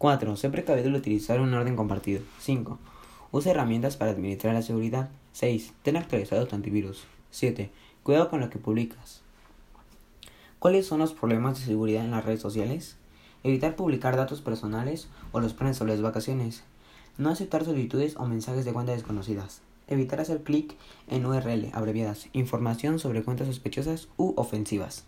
4. Sé precavido al utilizar un orden compartido. 5. Usa herramientas para administrar la seguridad. 6. Ten actualizado tu antivirus. 7. Cuidado con lo que publicas. ¿Cuáles son los problemas de seguridad en las redes sociales? Evitar publicar datos personales o los planes sobre las vacaciones. No aceptar solicitudes o mensajes de cuentas desconocidas. Evitar hacer clic en URL abreviadas, información sobre cuentas sospechosas u ofensivas.